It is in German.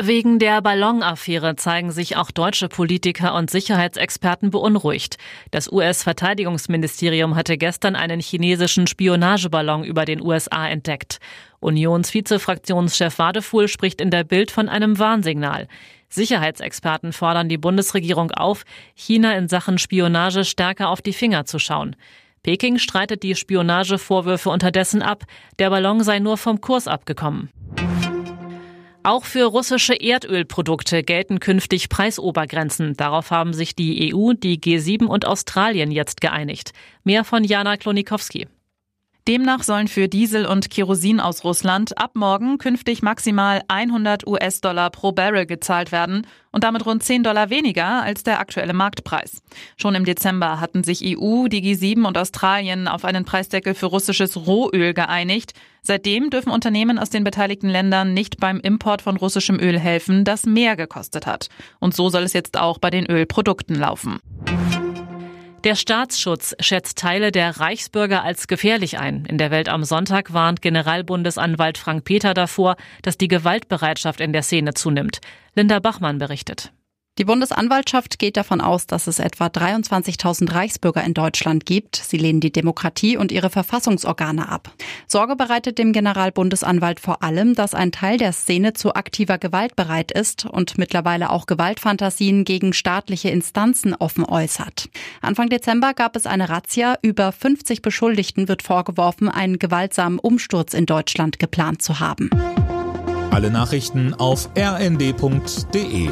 Wegen der Ballonaffäre zeigen sich auch deutsche Politiker und Sicherheitsexperten beunruhigt. Das US-Verteidigungsministerium hatte gestern einen chinesischen Spionageballon über den USA entdeckt. Unionsvizefraktionschef Wadefuhl spricht in der Bild von einem Warnsignal. Sicherheitsexperten fordern die Bundesregierung auf, China in Sachen Spionage stärker auf die Finger zu schauen. Peking streitet die Spionagevorwürfe unterdessen ab, der Ballon sei nur vom Kurs abgekommen. Auch für russische Erdölprodukte gelten künftig Preisobergrenzen. Darauf haben sich die EU, die G7 und Australien jetzt geeinigt. Mehr von Jana Klonikowski. Demnach sollen für Diesel und Kerosin aus Russland ab morgen künftig maximal 100 US-Dollar pro Barrel gezahlt werden und damit rund 10 Dollar weniger als der aktuelle Marktpreis. Schon im Dezember hatten sich EU, die G7 und Australien auf einen Preisdeckel für russisches Rohöl geeinigt. Seitdem dürfen Unternehmen aus den beteiligten Ländern nicht beim Import von russischem Öl helfen, das mehr gekostet hat. Und so soll es jetzt auch bei den Ölprodukten laufen. Der Staatsschutz schätzt Teile der Reichsbürger als gefährlich ein. In der Welt am Sonntag warnt Generalbundesanwalt Frank Peter davor, dass die Gewaltbereitschaft in der Szene zunimmt. Linda Bachmann berichtet. Die Bundesanwaltschaft geht davon aus, dass es etwa 23.000 Reichsbürger in Deutschland gibt. Sie lehnen die Demokratie und ihre Verfassungsorgane ab. Sorge bereitet dem Generalbundesanwalt vor allem, dass ein Teil der Szene zu aktiver Gewalt bereit ist und mittlerweile auch Gewaltfantasien gegen staatliche Instanzen offen äußert. Anfang Dezember gab es eine Razzia. Über 50 Beschuldigten wird vorgeworfen, einen gewaltsamen Umsturz in Deutschland geplant zu haben. Alle Nachrichten auf rnd.de